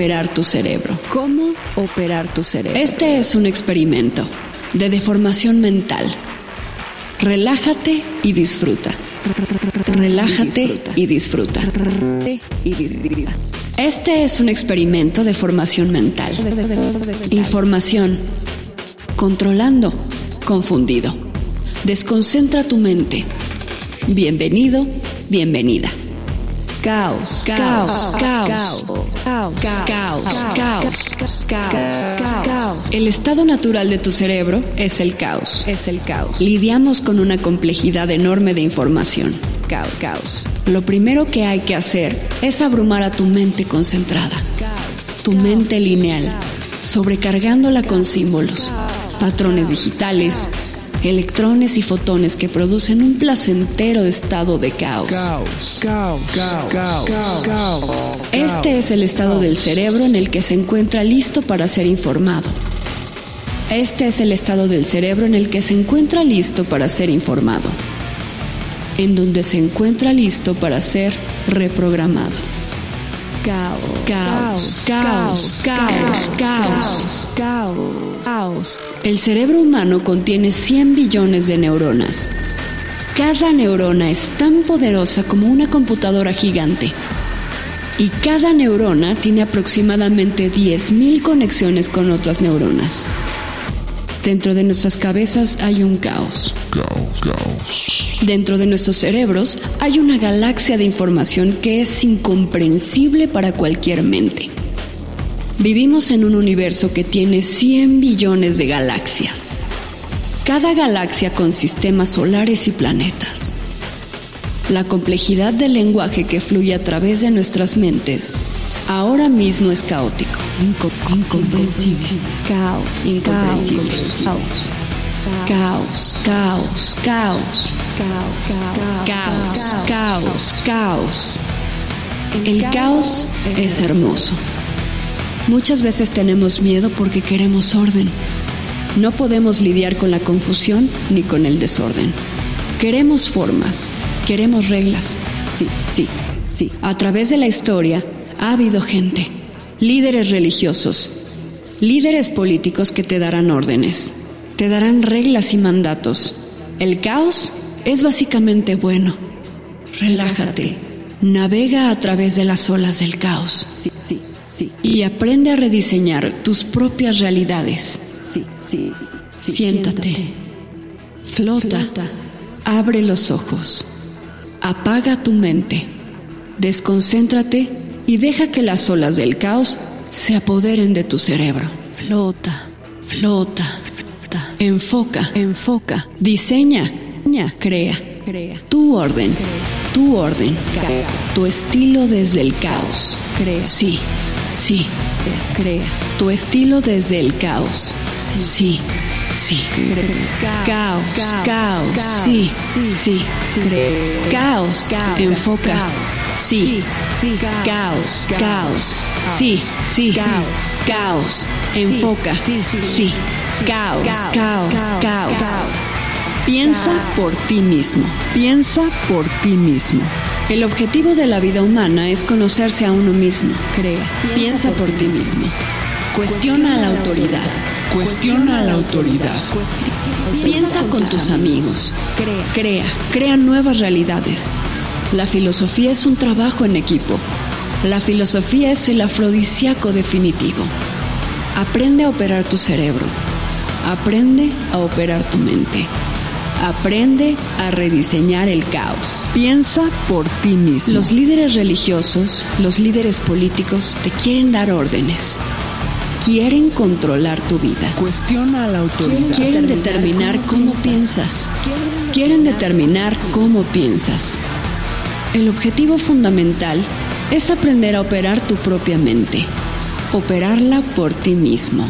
operar tu cerebro? ¿Cómo operar tu cerebro? Este es un experimento de deformación mental. Relájate y disfruta. Relájate y disfruta. Este es un experimento de formación mental. Información. Controlando. Confundido. Desconcentra tu mente. Bienvenido, bienvenida. Caos, caos, caos, caos, caos, caos, caos. El estado natural de tu cerebro es el caos. Es el caos. Lidiamos con una complejidad enorme de información. Caos, caos. Lo primero que hay que hacer es abrumar a tu mente concentrada. Tu mente lineal, sobrecargándola con símbolos, patrones digitales, electrones y fotones que producen un placentero estado de caos. Este es el estado del cerebro en el que se encuentra listo para ser informado. Este es el estado del cerebro en el que se encuentra listo para ser informado. En donde se encuentra listo para ser reprogramado. Caos, caos, caos, caos, caos, caos. El cerebro humano contiene 100 billones de neuronas. Cada neurona es tan poderosa como una computadora gigante. Y cada neurona tiene aproximadamente 10.000 conexiones con otras neuronas. Dentro de nuestras cabezas hay un caos. Caos, caos. Dentro de nuestros cerebros hay una galaxia de información que es incomprensible para cualquier mente. Vivimos en un universo que tiene 100 billones de galaxias. Cada galaxia con sistemas solares y planetas. La complejidad del lenguaje que fluye a través de nuestras mentes ahora mismo es caótico, incomprensible, caos, incomprensible, caos, caos, caos, caos, caos, caos. El caos es hermoso. Muchas veces tenemos miedo porque queremos orden. No podemos lidiar con la confusión ni con el desorden. Queremos formas, queremos reglas. Sí, sí, sí. A través de la historia ha habido gente, líderes religiosos, líderes políticos que te darán órdenes, te darán reglas y mandatos. El caos es básicamente bueno. Relájate, navega a través de las olas del caos. Sí, sí, sí. Y aprende a rediseñar tus propias realidades. Sí, sí. sí. Siéntate. Flota. Abre los ojos. Apaga tu mente. Desconcéntrate y deja que las olas del caos se apoderen de tu cerebro. Flota, flota, flota. Enfoca, enfoca. Diseña, crea, crea. Tu orden, tu orden. Tu estilo desde el caos. Crea. Sí, sí. Crea. Tu estilo desde el caos. Sí, sí. Caos, caos. Sí, sí. Caos. Enfoca. Sí. Caos, caos. Sí, sí. Caos. Enfoca. Sí. Caos, caos, caos. Piensa por ti mismo. Piensa por ti mismo. El objetivo de la vida humana es conocerse a uno mismo. Crea. Piensa por ti mismo. Cuestiona a la autoridad. Cuestiona a la autoridad. Piensa con tus amigos. Crea. Crea nuevas realidades. La filosofía es un trabajo en equipo. La filosofía es el afrodisíaco definitivo. Aprende a operar tu cerebro. Aprende a operar tu mente. Aprende a rediseñar el caos. Piensa por ti mismo. Los líderes religiosos, los líderes políticos te quieren dar órdenes. Quieren controlar tu vida. Cuestiona a la autoridad. Quieren determinar cómo piensas. Quieren determinar cómo piensas. El objetivo fundamental es aprender a operar tu propia mente. Operarla por ti mismo.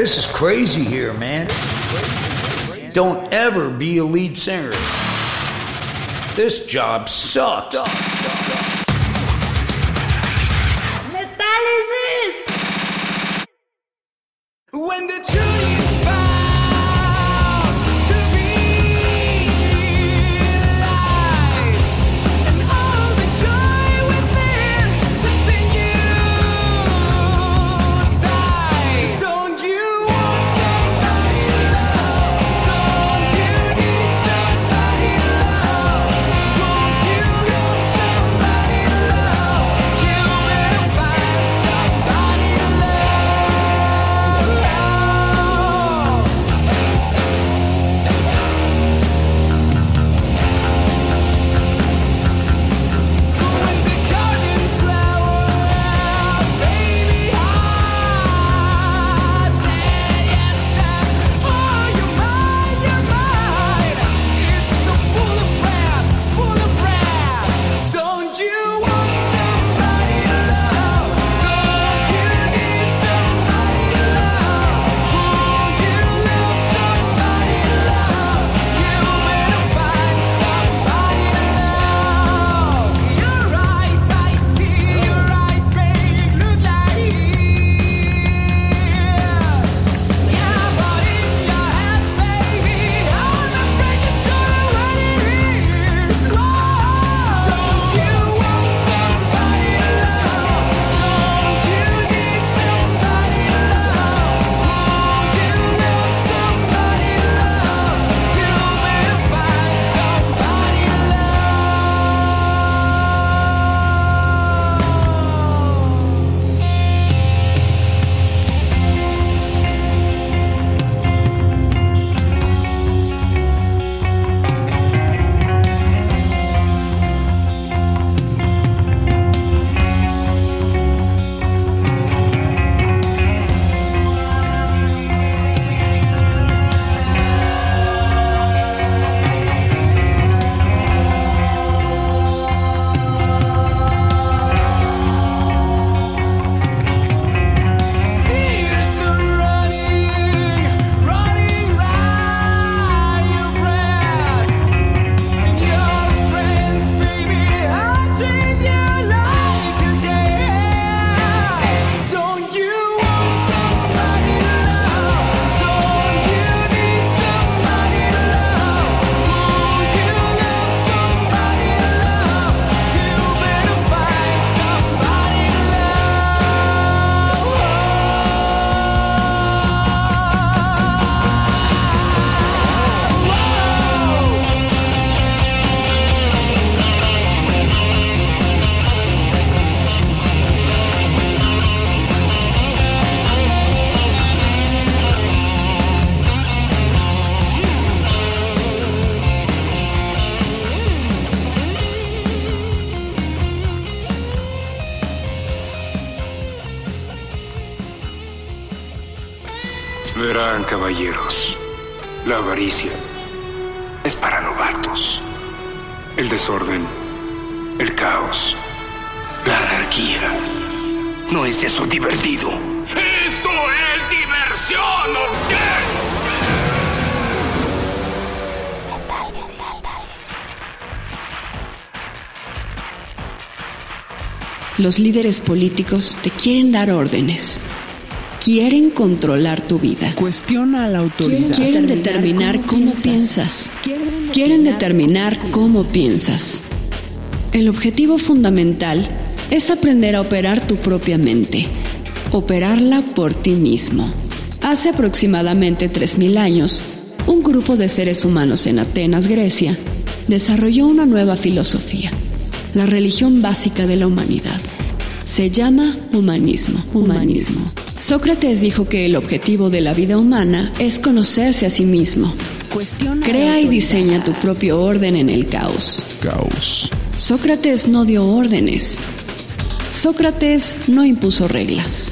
This is crazy here, man. Don't ever be a lead singer. This job sucks. Avaricia es para novatos. El desorden, el caos, la anarquía. ¿No es eso divertido? ¡Esto es diversión! ¿o qué? Los líderes políticos te quieren dar órdenes. Quieren controlar tu vida. Cuestiona a la autoridad. Quieren determinar cómo piensas. Quieren determinar cómo piensas. El objetivo fundamental es aprender a operar tu propia mente. Operarla por ti mismo. Hace aproximadamente 3.000 años, un grupo de seres humanos en Atenas, Grecia, desarrolló una nueva filosofía, la religión básica de la humanidad. Se llama humanismo. Humanismo. Sócrates dijo que el objetivo de la vida humana es conocerse a sí mismo. Cuestiona Crea y diseña tu propio orden en el caos. Caos. Sócrates no dio órdenes. Sócrates no impuso reglas.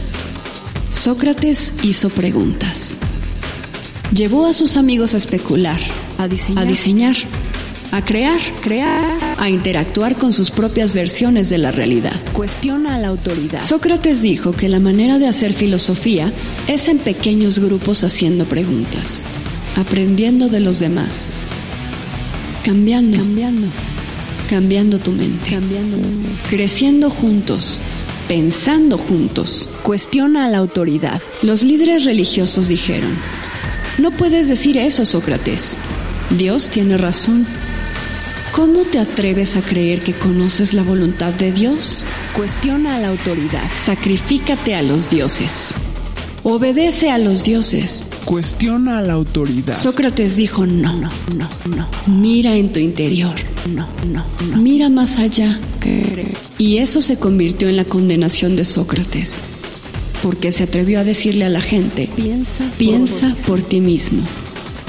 Sócrates hizo preguntas. Llevó a sus amigos a especular, a diseñar, a, diseñar, a crear, crear, a interactuar con sus propias versiones de la realidad. Cuestiona a la autoridad. Sócrates dijo que la manera de hacer filosofía es en pequeños grupos haciendo preguntas, aprendiendo de los demás, cambiando, cambiando, cambiando tu mente, Cambiando. creciendo juntos, pensando juntos. Cuestiona a la autoridad. Los líderes religiosos dijeron, no puedes decir eso, Sócrates. Dios tiene razón. ¿Cómo te atreves a creer que conoces la voluntad de Dios? Cuestiona a la autoridad. Sacrifícate a los dioses. Obedece a los dioses. Cuestiona a la autoridad. Sócrates dijo, no, no, no, no. Mira en tu interior. No, no, no. Mira más allá. Y eso se convirtió en la condenación de Sócrates. Porque se atrevió a decirle a la gente, Piensa. piensa por ti mismo.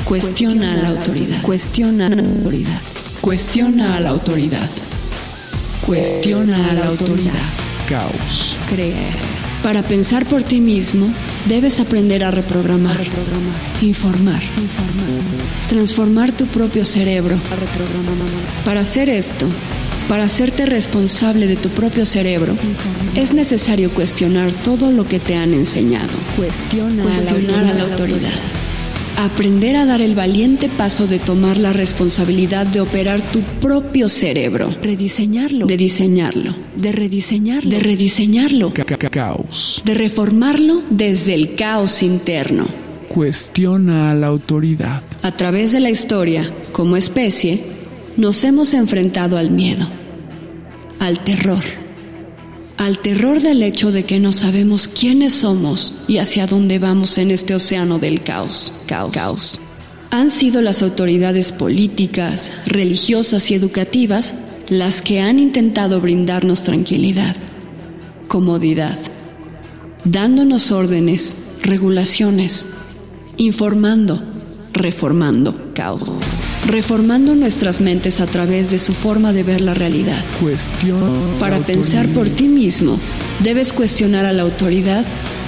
Cuestiona a la autoridad. Cuestiona a la autoridad. Cuestiona a la autoridad. Cuestiona a la autoridad. Caos. Creer. Para pensar por ti mismo, debes aprender a reprogramar, Reprogramar. informar, Informar. transformar tu propio cerebro. A reprogramar. Para hacer esto, para hacerte responsable de tu propio cerebro, es necesario cuestionar todo lo que te han enseñado. Cuestiona, Cuestionar a la autoridad. Aprender a dar el valiente paso de tomar la responsabilidad de operar tu propio cerebro, Rediseñarlo. de diseñarlo, de rediseñarlo. de rediseñarlo, Ca- ca- Caos. de reformarlo desde el caos interno. Cuestiona a la autoridad. A través de la historia, como especie, nos hemos enfrentado al miedo, al terror, al terror del hecho de que no sabemos quiénes somos y hacia dónde vamos en este océano del caos, caos, caos. Han sido las autoridades políticas, religiosas y educativas las que han intentado brindarnos tranquilidad, comodidad, dándonos órdenes, regulaciones, informando, reformando, caos, reformando nuestras mentes a través de su forma de ver la realidad. Cuestiona. Para pensar por ti mismo, debes cuestionar a la autoridad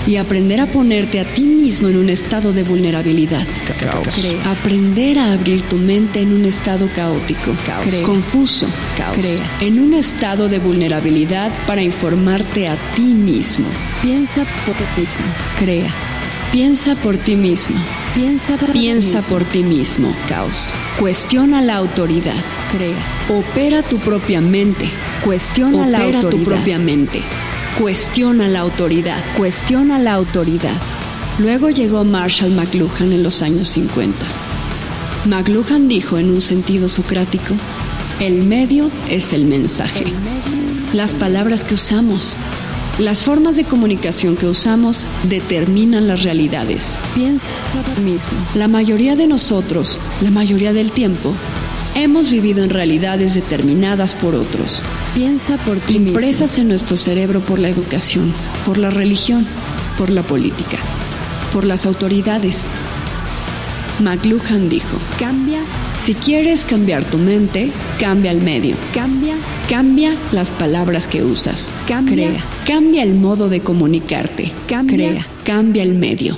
y aprender a ponerte a ti mismo en un estado de vulnerabilidad. Caos. Aprender a abrir tu mente en un estado caótico, Crea. confuso, Crea. en un estado de vulnerabilidad para informarte a ti mismo. Piensa por ti mismo. Crea. Piensa por ti mismo. Piensa por ti Piensa mismo. por ti mismo. Caos. Cuestiona la autoridad. Crea. Opera tu propia mente. Cuestiona la Opera tu autoridad. propia mente. Cuestiona la autoridad. Cuestiona la autoridad. Luego llegó Marshall McLuhan en los años 50. McLuhan dijo en un sentido socrático, el medio es el mensaje. Las palabras que usamos, las formas de comunicación que usamos determinan las realidades. Piensa mismo. La mayoría de nosotros, la mayoría del tiempo, hemos vivido en realidades determinadas por otros, Piensa por ti mismo. impresas en nuestro cerebro por la educación, por la religión, por la política, por las autoridades. McLuhan dijo, Cambia, si quieres cambiar tu mente, cambia el medio, cambia, cambia las palabras que usas, Cambia. crea, cambia el modo de comunicarte, Cambia. crea, cambia el medio.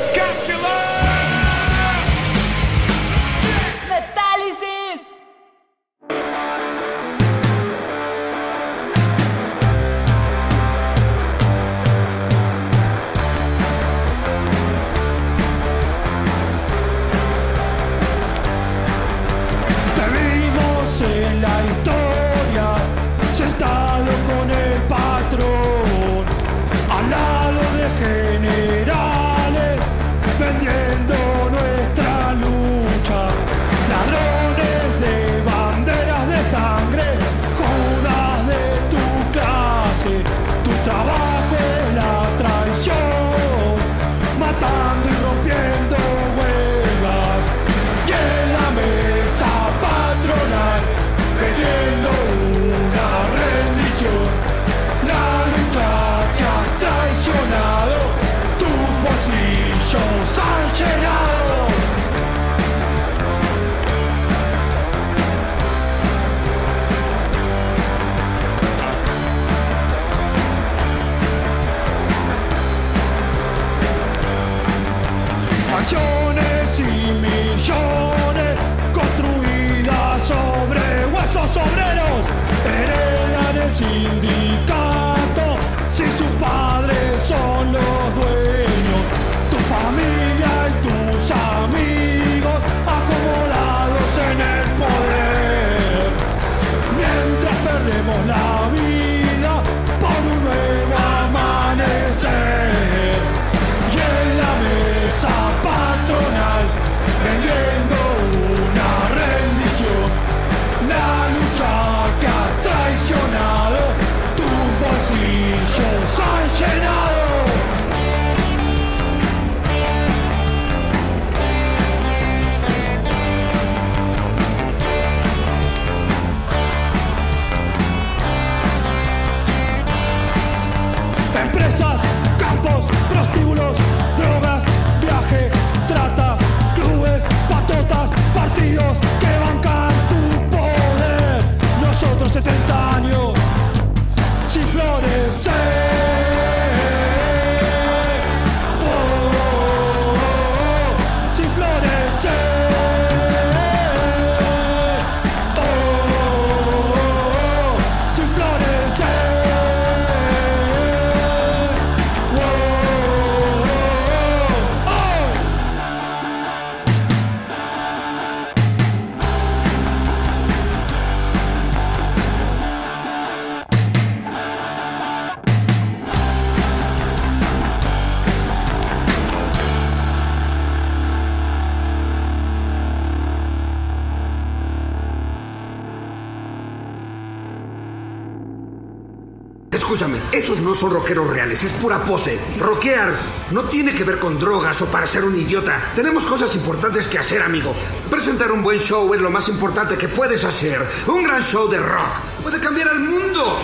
Es pura pose. Rockear no tiene que ver con drogas o para ser un idiota. Tenemos cosas importantes que hacer, amigo. Presentar un buen show es lo más importante que puedes hacer. Un gran show de rock puede cambiar al mundo.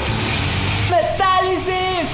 ¡Metálisis!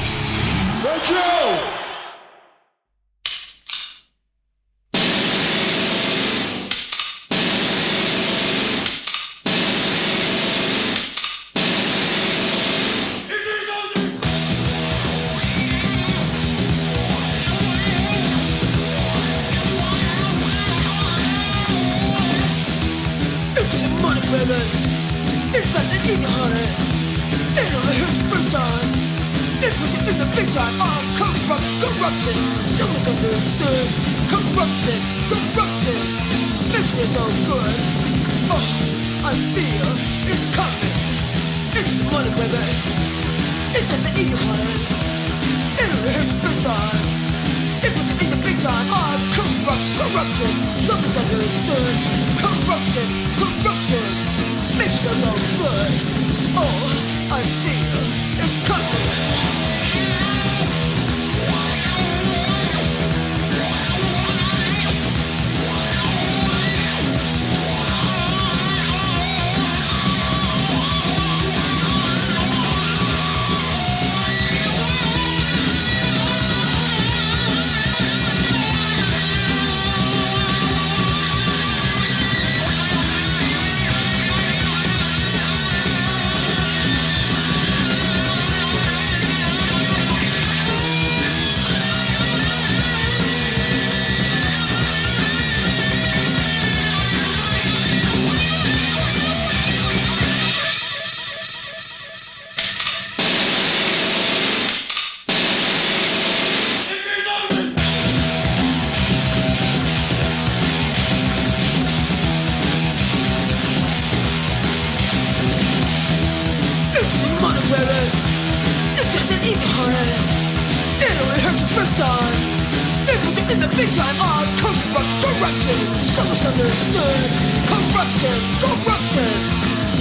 Misunderstood. Corruption, corruption.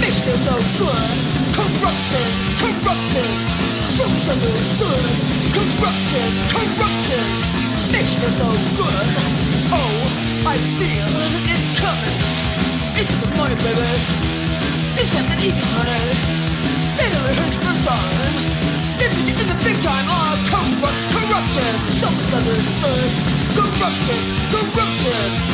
Makes me so good. Corruption, corruption. So misunderstood. Corruption, corruption. Makes me so good. Oh, I feel it coming. It's the money, baby. It's just an easy honey. It only hurts for time. If you in the big time, oh, corrupt, corruption, so misunderstood. Corruption, corruption,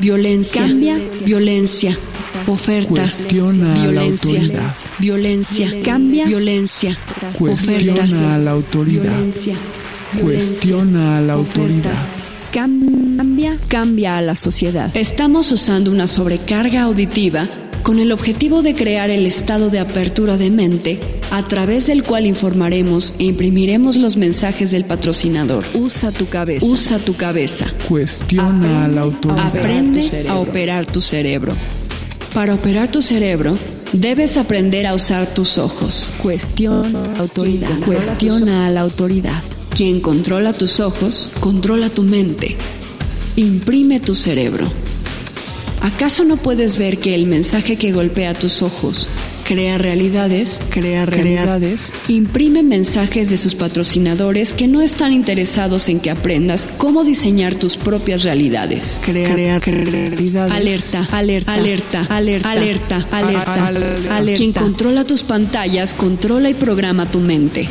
Violencia, Cambia. violencia, ofertas, Cuestiona a la violencia, autoridad. violencia, Cambia. violencia, Cuestiona ofertas, a la autoridad. violencia, Cuestiona a la autoridad. ofertas. Cambia, cambia a la sociedad. Estamos usando una sobrecarga auditiva con el objetivo de crear el estado de apertura de mente a través del cual informaremos e imprimiremos los mensajes del patrocinador. Usa tu cabeza. Usa tu cabeza. Cuestiona a la autoridad. Aprende a operar tu cerebro. Para operar tu cerebro, debes aprender a usar tus ojos. Cuestiona autoridad. Cuestiona a la autoridad. Quien controla tus ojos, controla tu mente. Imprime tu cerebro. ¿Acaso no puedes ver que el mensaje que golpea tus ojos crea realidades? Crea realidades. Imprime mensajes de sus patrocinadores que no están interesados en que aprendas cómo diseñar tus propias realidades. Crea realidades. Alerta, alerta, alerta, alerta, alerta, alerta, Alerta. alerta. Quien controla tus pantallas controla y programa tu mente.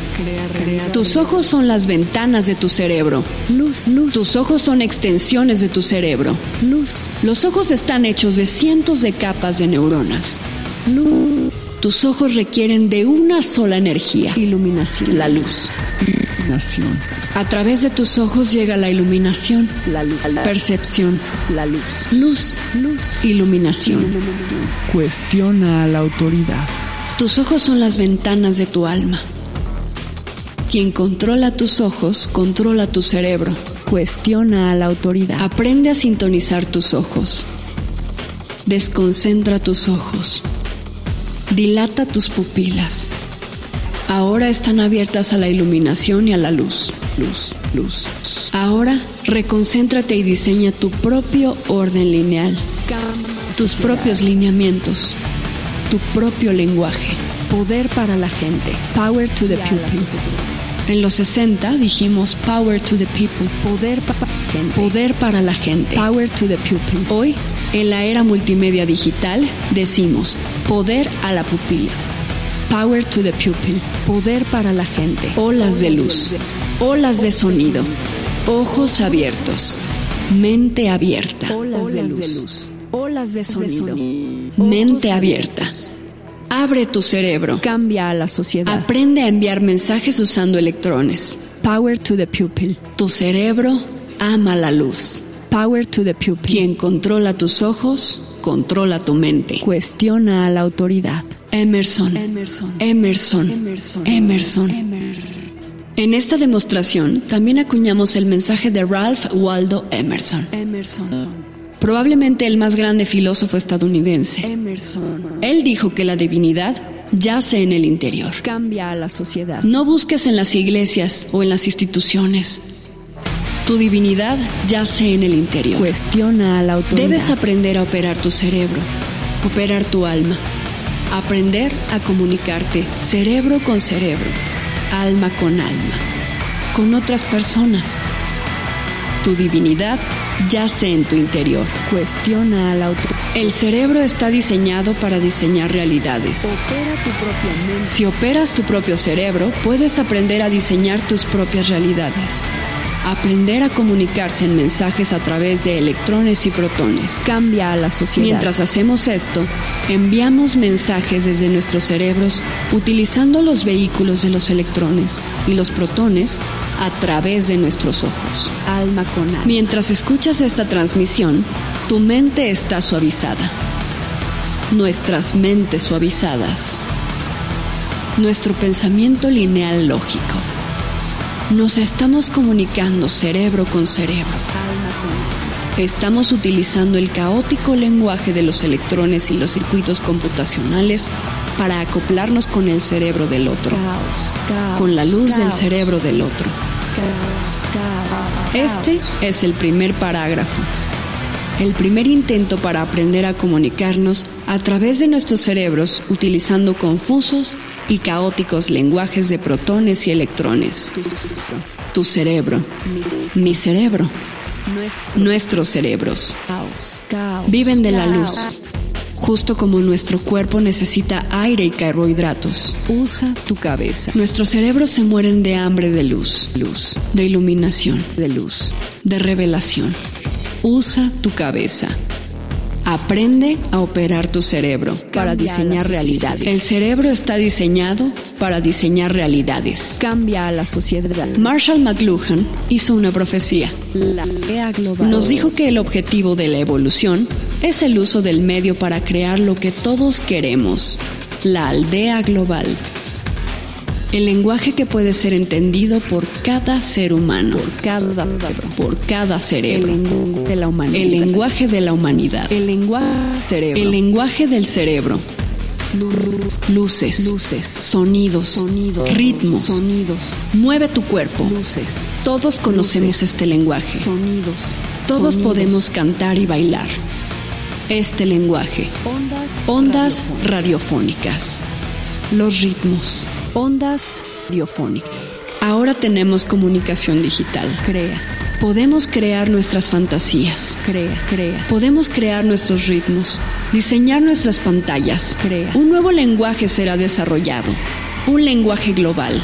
Tus ojos son las ventanas de tu cerebro. Luz, luz, Tus ojos son extensiones de tu cerebro. luz, Los ojos están hechos de cientos de capas de neuronas. luz. Tus ojos requieren de una sola energía, Iluminación. la luz. Nación. A través de tus ojos llega la iluminación, La luz. percepción, La luz. luz, Luz. iluminación. Cuestiona a la autoridad. Tus ojos son las ventanas de tu alma. Quien controla tus ojos, controla tu cerebro. Cuestiona a la autoridad. Aprende a sintonizar tus ojos. Desconcentra tus ojos. Dilata tus pupilas. Ahora están abiertas a la iluminación y a la luz. Luz, luz. Ahora reconcéntrate y diseña tu propio orden lineal, tus propios lineamientos, tu propio lenguaje. Poder para la gente. Power to the people. En los 60 dijimos Power to the people. Poder para la gente. Poder para la gente. Power to the people. Hoy, en la era multimedia digital, decimos Poder a la pupila. Power to the pupil. Poder para la gente. Olas de luz. Olas de sonido. Ojos abiertos. Mente abierta. Olas de luz. Olas de sonido. Mente abierta. Abre tu cerebro. Cambia a la sociedad. Aprende a enviar mensajes usando electrones. Power to the pupil. Tu cerebro ama la luz. Power to the pupil. Quien controla tus ojos, controla tu mente. Cuestiona a la autoridad. Emerson. Emerson. Emerson. Emerson. Emerson. En esta demostración también acuñamos el mensaje de Ralph Waldo Emerson. Emerson. Probablemente el más grande filósofo estadounidense. Emerson. Él dijo que la divinidad yace en el interior. Cambia a la sociedad. No busques en las iglesias o en las instituciones. Tu divinidad yace en el interior. Cuestiona a la autoridad. Debes aprender a operar tu cerebro, operar tu alma, aprender a comunicarte cerebro con cerebro, alma con alma, con otras personas. Tu divinidad yace en tu interior. Cuestiona a la autoridad. El cerebro está diseñado para diseñar realidades. Opera tu propia mente. Si operas tu propio cerebro, puedes aprender a diseñar tus propias realidades. Aprender a comunicarse en mensajes a través de electrones y protones. Cambia a la sociedad. Mientras hacemos esto, enviamos mensajes desde nuestros cerebros utilizando los vehículos de los electrones y los protones a través de nuestros ojos. Alma con alma. Mientras escuchas esta transmisión, tu mente está suavizada. Nuestras mentes suavizadas. Nuestro pensamiento lineal lógico. Nos estamos comunicando cerebro con cerebro. Alma con alma. Estamos utilizando el caótico lenguaje de los electrones y los circuitos computacionales para acoplarnos con el cerebro del otro, Caos, caos, con la luz del cerebro del otro. Este es el primer parágrafo. El primer intento para aprender a comunicarnos a través de nuestros cerebros utilizando confusos y caóticos lenguajes de protones y electrones. Tu cerebro, mi cerebro, nuestros cerebros. Viven de la luz, justo como nuestro cuerpo necesita aire y carbohidratos. Usa tu cabeza. Nuestros cerebros se mueren de hambre de luz, luz, de iluminación, de luz, de revelación. Usa tu cabeza. Aprende a operar tu cerebro para diseñar realidades. El cerebro está diseñado para diseñar realidades. Cambia a la sociedad. Marshall McLuhan hizo una profecía. La global. Nos dijo que el objetivo de la evolución es el uso del medio para crear lo que todos queremos, la aldea global. El lenguaje que puede ser entendido por cada ser humano, Por cada por cada el cerebro. lenguaje de la humanidad. El lenguaje de la humanidad. El lenguaje cerebro. El lenguaje del cerebro. Luces, Luces. sonidos, Sonidos. ritmos. Sonidos. Mueve tu cuerpo. Luces. Todos conocemos Luces. este lenguaje. Sonidos. Todos Sonidos. podemos cantar y bailar. Este lenguaje. Ondas. Ondas radiofónicas. radiofónicas. Los ritmos. Ondas radiofónicas. Ahora tenemos comunicación digital. Crea. Podemos crear nuestras fantasías. Crea. Crea. Podemos crear nuestros ritmos, diseñar nuestras pantallas. Crea. Un nuevo lenguaje será desarrollado. Un lenguaje global.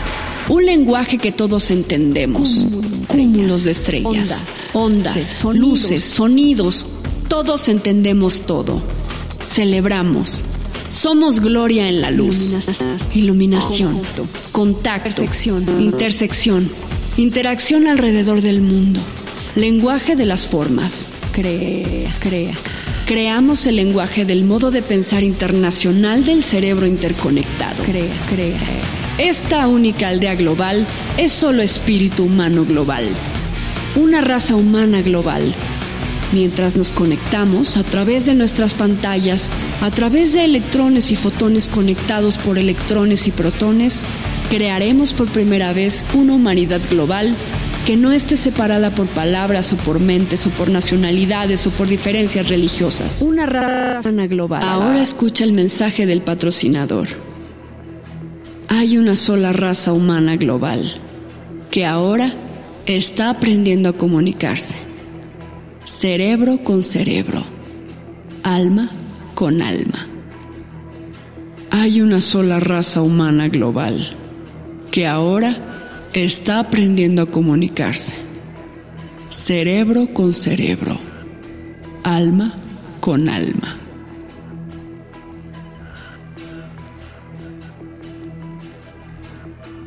Un lenguaje que todos entendemos. Cúmulo. Cúmulos de estrellas. Ondas. Ondas. Sonidos. luces, sonidos. Todos entendemos todo. Celebramos. Somos gloria en la luz. Iluminación. Contacto. Intersección. Intersección. Interacción alrededor del mundo. Lenguaje de las formas. Crea. Crea. Creamos el lenguaje del modo de pensar internacional del cerebro interconectado. Crea. Crea. Esta única aldea global es solo espíritu humano global. Una raza humana global. Mientras nos conectamos a través de nuestras pantallas, a través de electrones y fotones conectados por electrones y protones, Crearemos por primera vez una humanidad global que no esté separada por palabras o por mentes o por nacionalidades o por diferencias religiosas. Una raza global. Ahora escucha el mensaje del patrocinador. Hay una sola raza humana global que ahora está aprendiendo a comunicarse. Cerebro con cerebro. Alma con alma. Hay una sola raza humana global que ahora está aprendiendo a comunicarse. Cerebro con cerebro. Alma con alma.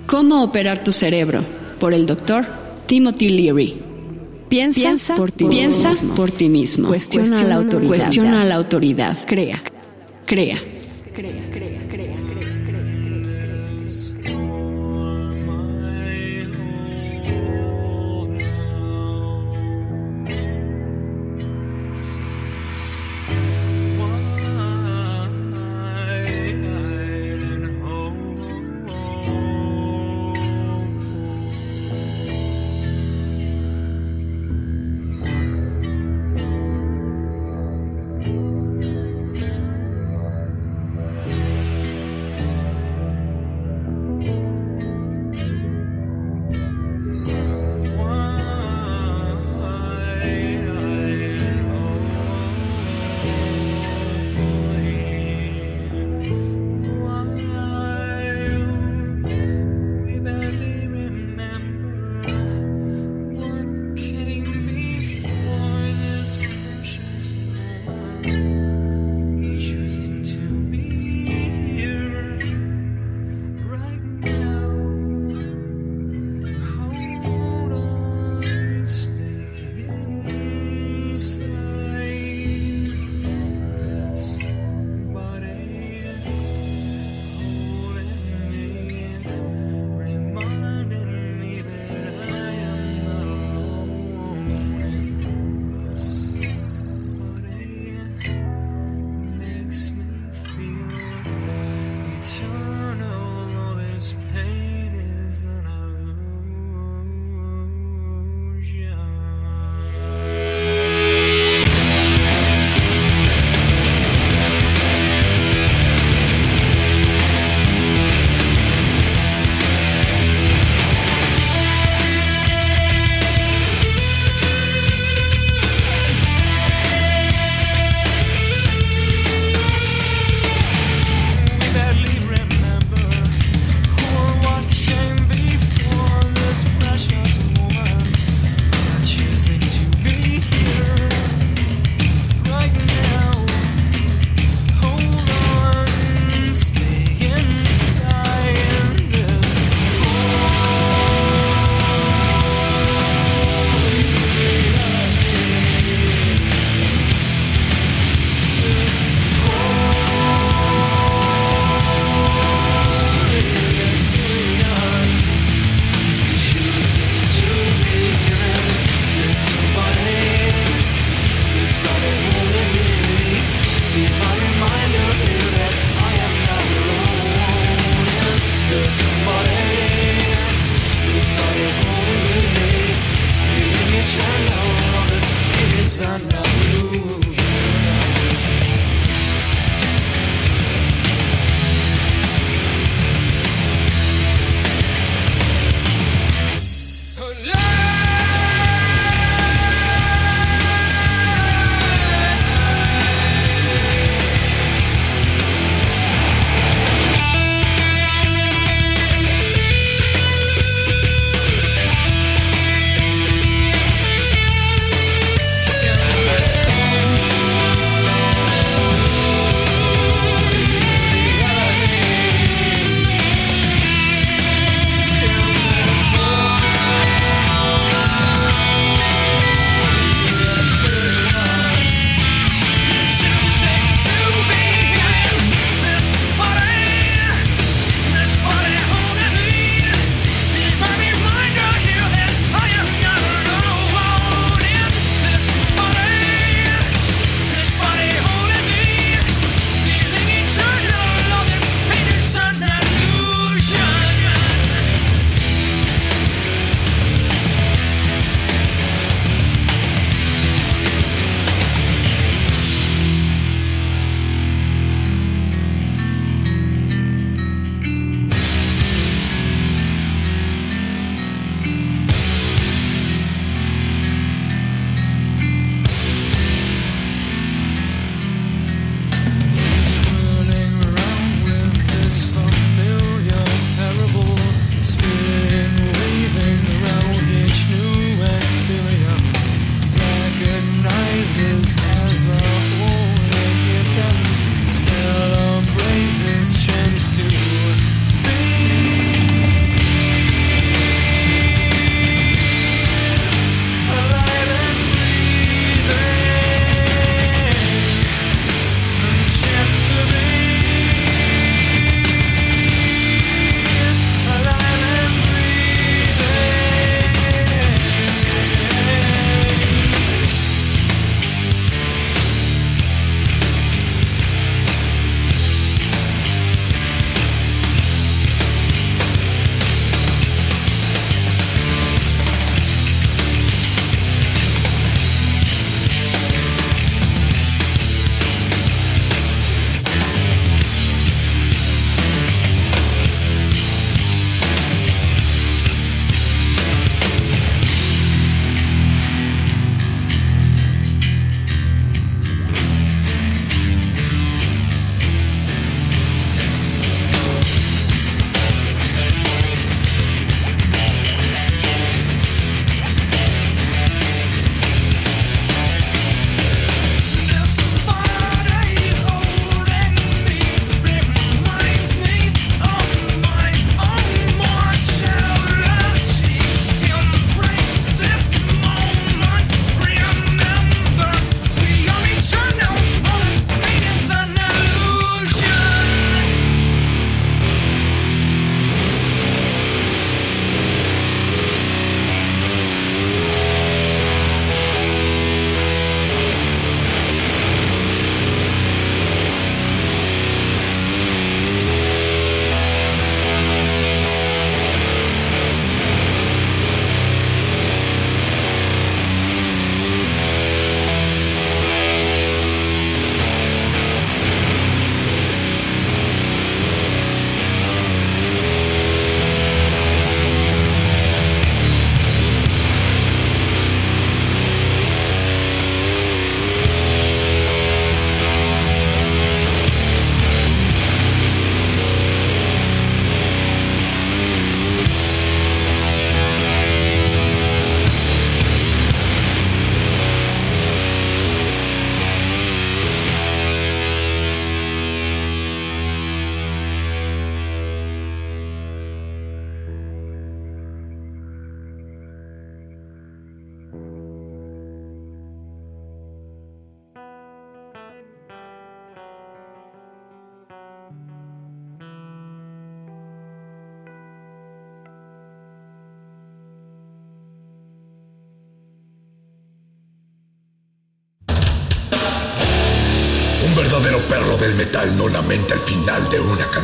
¿Cómo operar tu cerebro? Por el doctor Timothy Leary. Piensa, por ti, piensa mismo. por ti mismo. Cuestiona, la autoridad. Cuestiona la autoridad. Crea, crea, crea.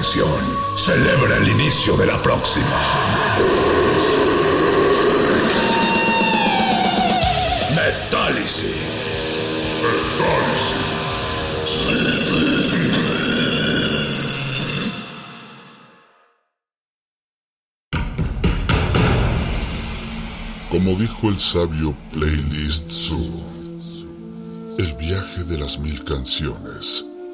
Celebra el inicio de la próxima. Metálisis. Como dijo el sabio Playlist Zoo, el viaje de las mil canciones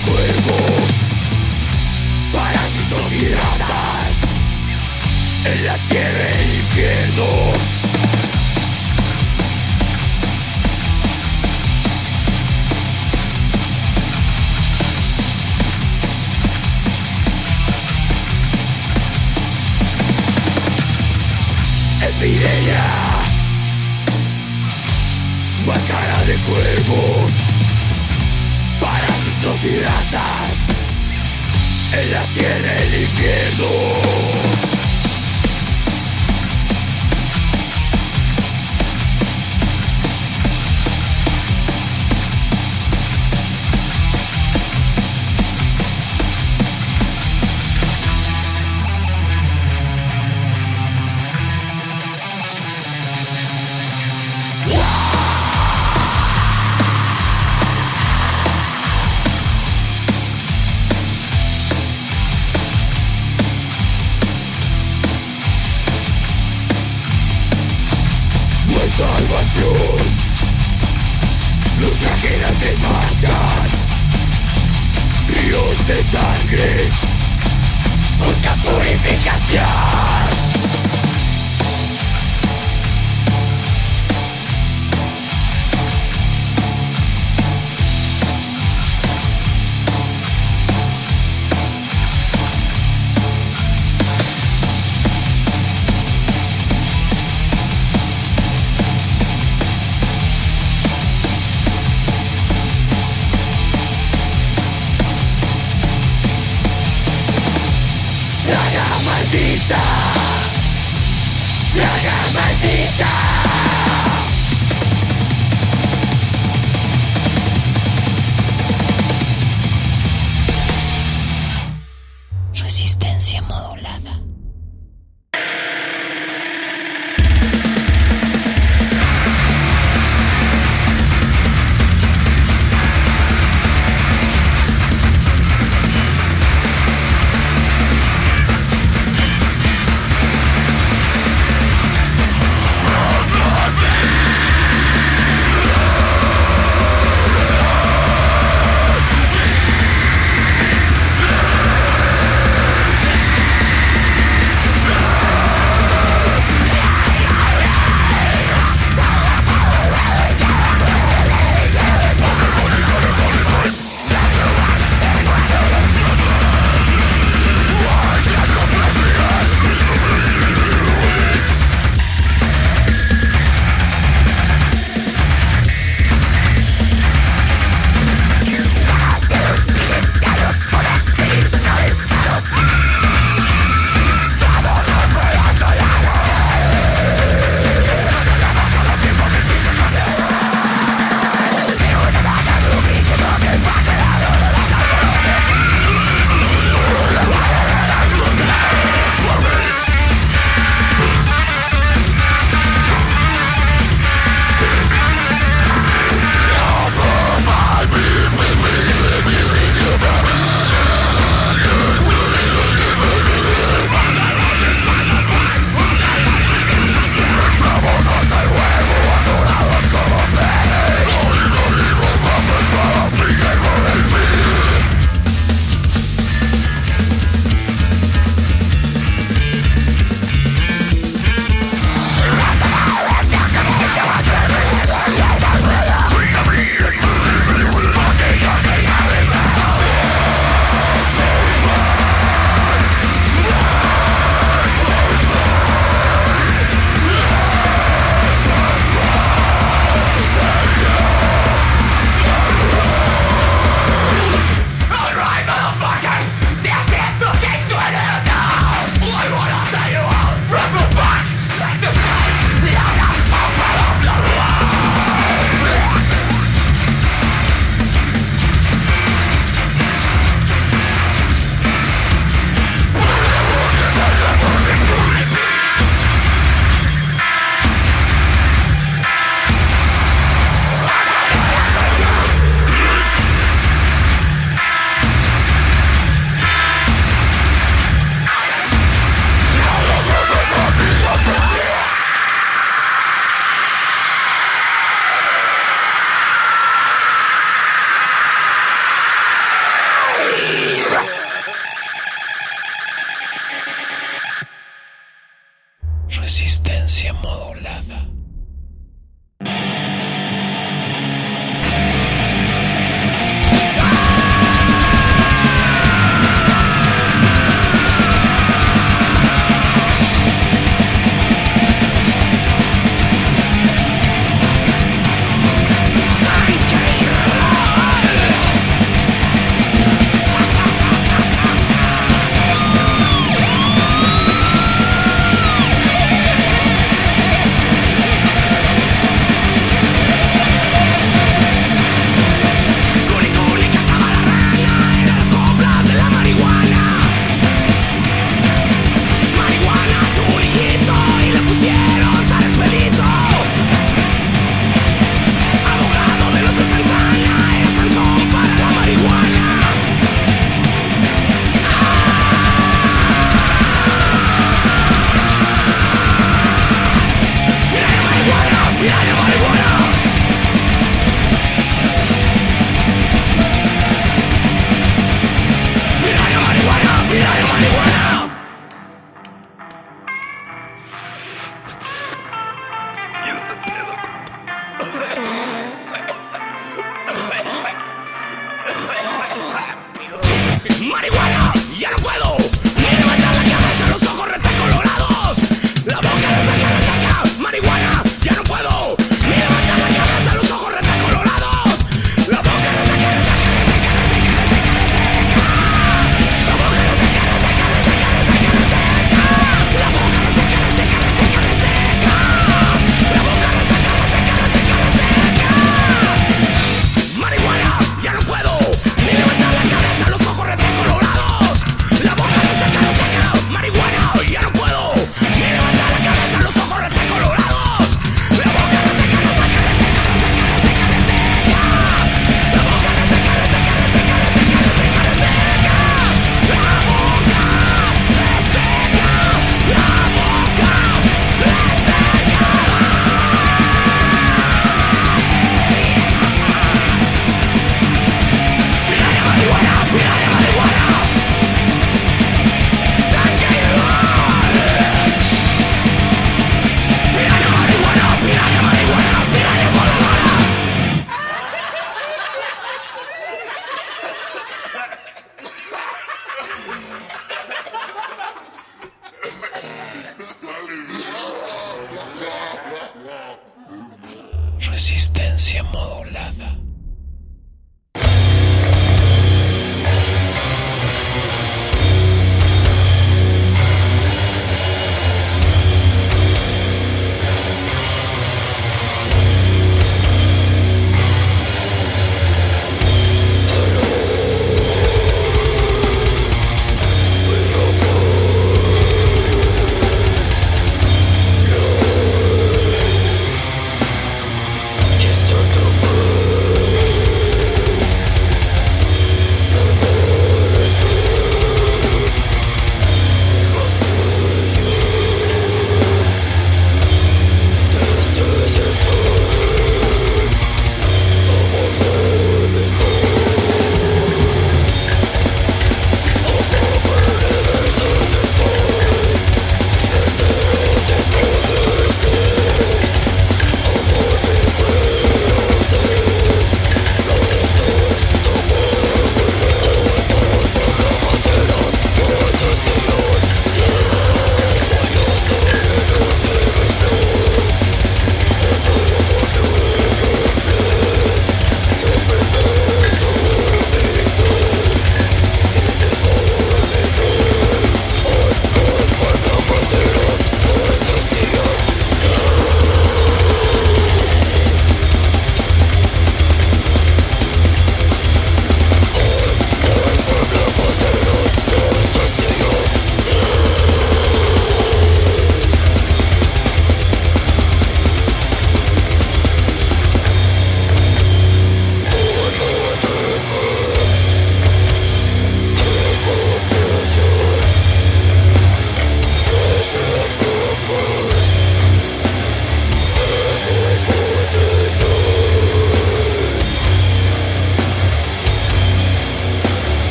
cuerpo Parásitos y En la tierra el infierno Epidemia. Máscara de cuervo. Santos y ratas en la tierra del infierno. ¡Marihuana! ¡Ya no puedo!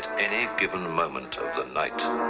At any given moment of the night.